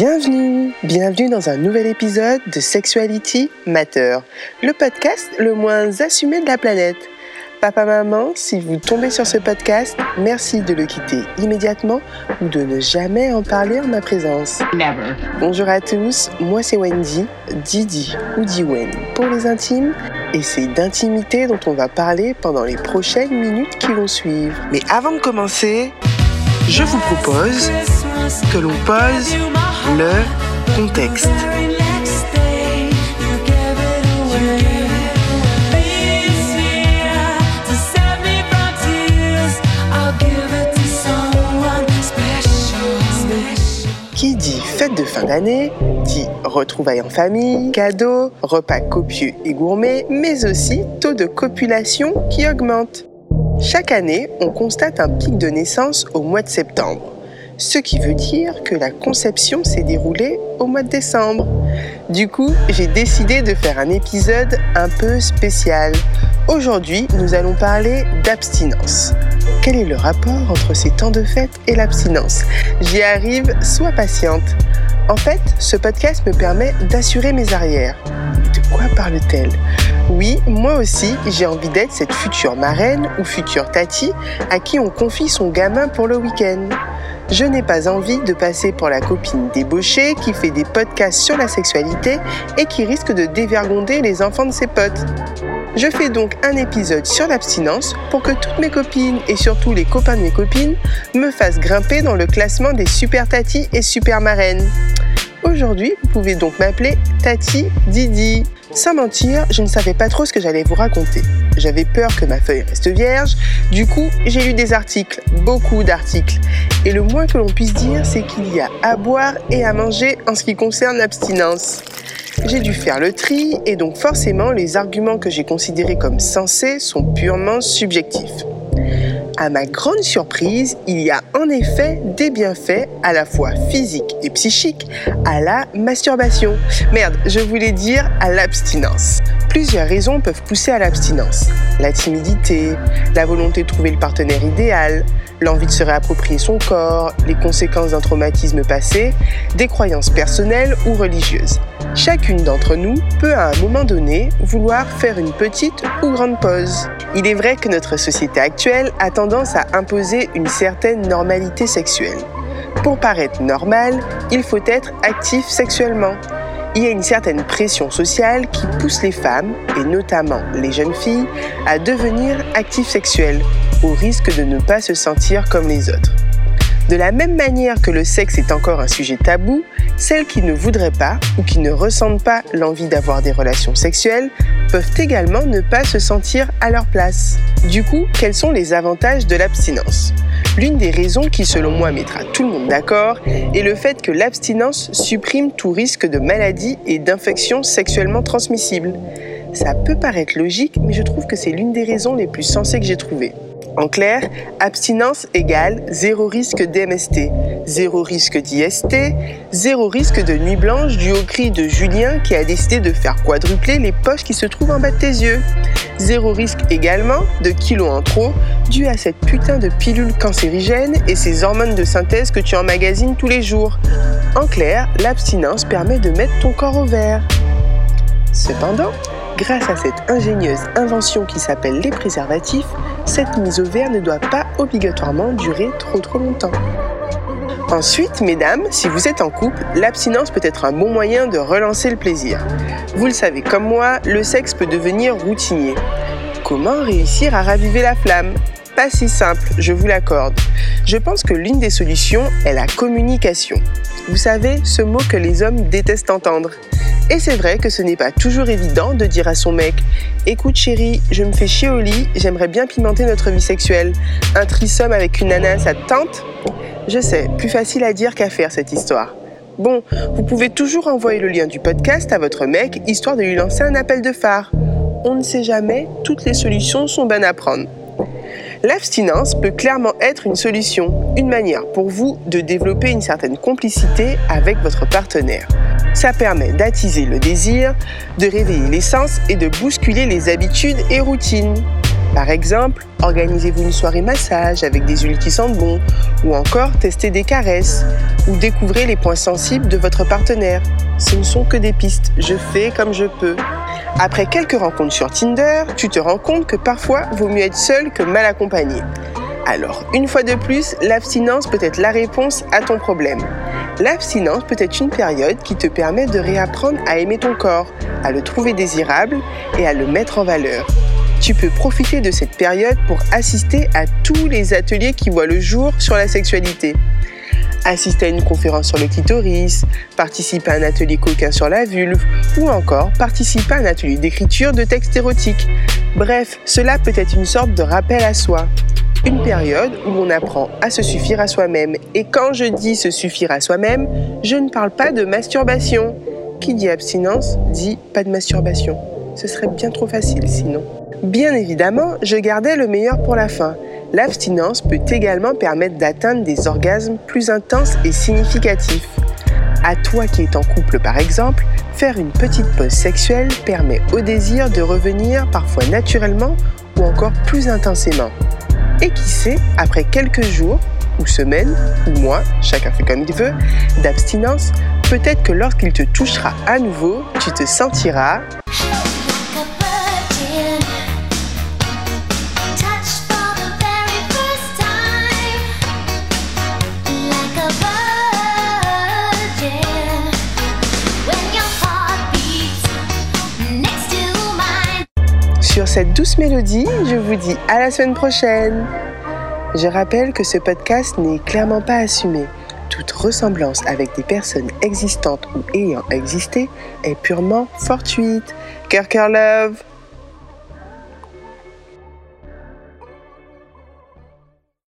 Bienvenue, bienvenue dans un nouvel épisode de Sexuality Matter, le podcast le moins assumé de la planète. Papa, maman, si vous tombez sur ce podcast, merci de le quitter immédiatement ou de ne jamais en parler en ma présence. Never. Bonjour à tous, moi c'est Wendy, Didi ou Diwen pour les intimes, et c'est d'intimité dont on va parler pendant les prochaines minutes qui vont suivre. Mais avant de commencer, je vous propose que l'on pose le contexte. Qui dit fête de fin d'année, dit retrouvailles en famille, cadeaux, repas copieux et gourmets, mais aussi taux de copulation qui augmente. Chaque année, on constate un pic de naissance au mois de septembre ce qui veut dire que la conception s'est déroulée au mois de décembre. Du coup, j'ai décidé de faire un épisode un peu spécial. Aujourd'hui, nous allons parler d'abstinence. Quel est le rapport entre ces temps de fête et l'abstinence? J'y arrive, sois patiente. En fait, ce podcast me permet d'assurer mes arrières. De quoi parle-t-elle? Oui, moi aussi, j'ai envie d'être cette future marraine ou future tati à qui on confie son gamin pour le week-end. Je n'ai pas envie de passer pour la copine débauchée qui fait des podcasts sur la sexualité et qui risque de dévergonder les enfants de ses potes. Je fais donc un épisode sur l'abstinence pour que toutes mes copines et surtout les copains de mes copines me fassent grimper dans le classement des super tatis et super marraines. Aujourd'hui, vous pouvez donc m'appeler Tati Didi. Sans mentir, je ne savais pas trop ce que j'allais vous raconter. J'avais peur que ma feuille reste vierge, du coup j'ai lu des articles, beaucoup d'articles. Et le moins que l'on puisse dire, c'est qu'il y a à boire et à manger en ce qui concerne l'abstinence. J'ai dû faire le tri et donc forcément les arguments que j'ai considérés comme sensés sont purement subjectifs. À ma grande surprise, il y a en effet des bienfaits à la fois physiques et psychiques à la masturbation. Merde, je voulais dire à l'abstinence. Plusieurs raisons peuvent pousser à l'abstinence. La timidité, la volonté de trouver le partenaire idéal, l'envie de se réapproprier son corps, les conséquences d'un traumatisme passé, des croyances personnelles ou religieuses. Chacune d'entre nous peut à un moment donné vouloir faire une petite ou grande pause. Il est vrai que notre société actuelle a tendance à imposer une certaine normalité sexuelle. Pour paraître normal, il faut être actif sexuellement. Il y a une certaine pression sociale qui pousse les femmes, et notamment les jeunes filles, à devenir actifs sexuels, au risque de ne pas se sentir comme les autres. De la même manière que le sexe est encore un sujet tabou, celles qui ne voudraient pas ou qui ne ressentent pas l'envie d'avoir des relations sexuelles peuvent également ne pas se sentir à leur place. Du coup, quels sont les avantages de l'abstinence? L'une des raisons qui, selon moi, mettra tout le monde d'accord est le fait que l'abstinence supprime tout risque de maladie et d'infection sexuellement transmissibles. Ça peut paraître logique, mais je trouve que c'est l'une des raisons les plus sensées que j'ai trouvées. En clair, abstinence égale zéro risque d'MST, zéro risque d'IST, zéro risque de nuit blanche dû au cri de Julien qui a décidé de faire quadrupler les poches qui se trouvent en bas de tes yeux. Zéro risque également de kilos en trop dû à cette putain de pilule cancérigène et ces hormones de synthèse que tu emmagasines tous les jours. En clair, l'abstinence permet de mettre ton corps au vert. Cependant, grâce à cette ingénieuse invention qui s'appelle les préservatifs, cette mise au vert ne doit pas obligatoirement durer trop trop longtemps. Ensuite, mesdames, si vous êtes en couple, l'abstinence peut être un bon moyen de relancer le plaisir. Vous le savez comme moi, le sexe peut devenir routinier. Comment réussir à raviver la flamme? Pas si simple, je vous l'accorde. Je pense que l'une des solutions est la communication. Vous savez, ce mot que les hommes détestent entendre. Et c'est vrai que ce n'est pas toujours évident de dire à son mec Écoute chérie, je me fais chier au lit, j'aimerais bien pimenter notre vie sexuelle. Un trisome avec une nana, ça te tente? Je sais, plus facile à dire qu'à faire cette histoire. Bon, vous pouvez toujours envoyer le lien du podcast à votre mec histoire de lui lancer un appel de phare. On ne sait jamais, toutes les solutions sont bonnes à prendre. L'abstinence peut clairement être une solution, une manière pour vous de développer une certaine complicité avec votre partenaire. Ça permet d'attiser le désir, de réveiller l'essence et de bousculer les habitudes et routines. Par exemple, organisez-vous une soirée massage avec des huiles qui sentent bon, ou encore testez des caresses, ou découvrez les points sensibles de votre partenaire. Ce ne sont que des pistes, je fais comme je peux. Après quelques rencontres sur Tinder, tu te rends compte que parfois vaut mieux être seul que mal accompagné. Alors, une fois de plus, l'abstinence peut être la réponse à ton problème. L'abstinence peut être une période qui te permet de réapprendre à aimer ton corps, à le trouver désirable et à le mettre en valeur. Tu peux profiter de cette période pour assister à tous les ateliers qui voient le jour sur la sexualité. Assister à une conférence sur le clitoris, participer à un atelier coquin sur la vulve ou encore participer à un atelier d'écriture de textes érotiques. Bref, cela peut être une sorte de rappel à soi. Une période où on apprend à se suffire à soi-même. Et quand je dis se suffire à soi-même, je ne parle pas de masturbation. Qui dit abstinence dit pas de masturbation. Ce serait bien trop facile sinon. Bien évidemment, je gardais le meilleur pour la fin. L'abstinence peut également permettre d'atteindre des orgasmes plus intenses et significatifs. À toi qui es en couple par exemple, faire une petite pause sexuelle permet au désir de revenir parfois naturellement ou encore plus intensément. Et qui sait, après quelques jours, ou semaines, ou mois, chacun fait comme il veut, d'abstinence, peut-être que lorsqu'il te touchera à nouveau, tu te sentiras Sur cette douce mélodie, je vous dis à la semaine prochaine. Je rappelle que ce podcast n'est clairement pas assumé. Toute ressemblance avec des personnes existantes ou ayant existé est purement fortuite. Cœur, cœur, love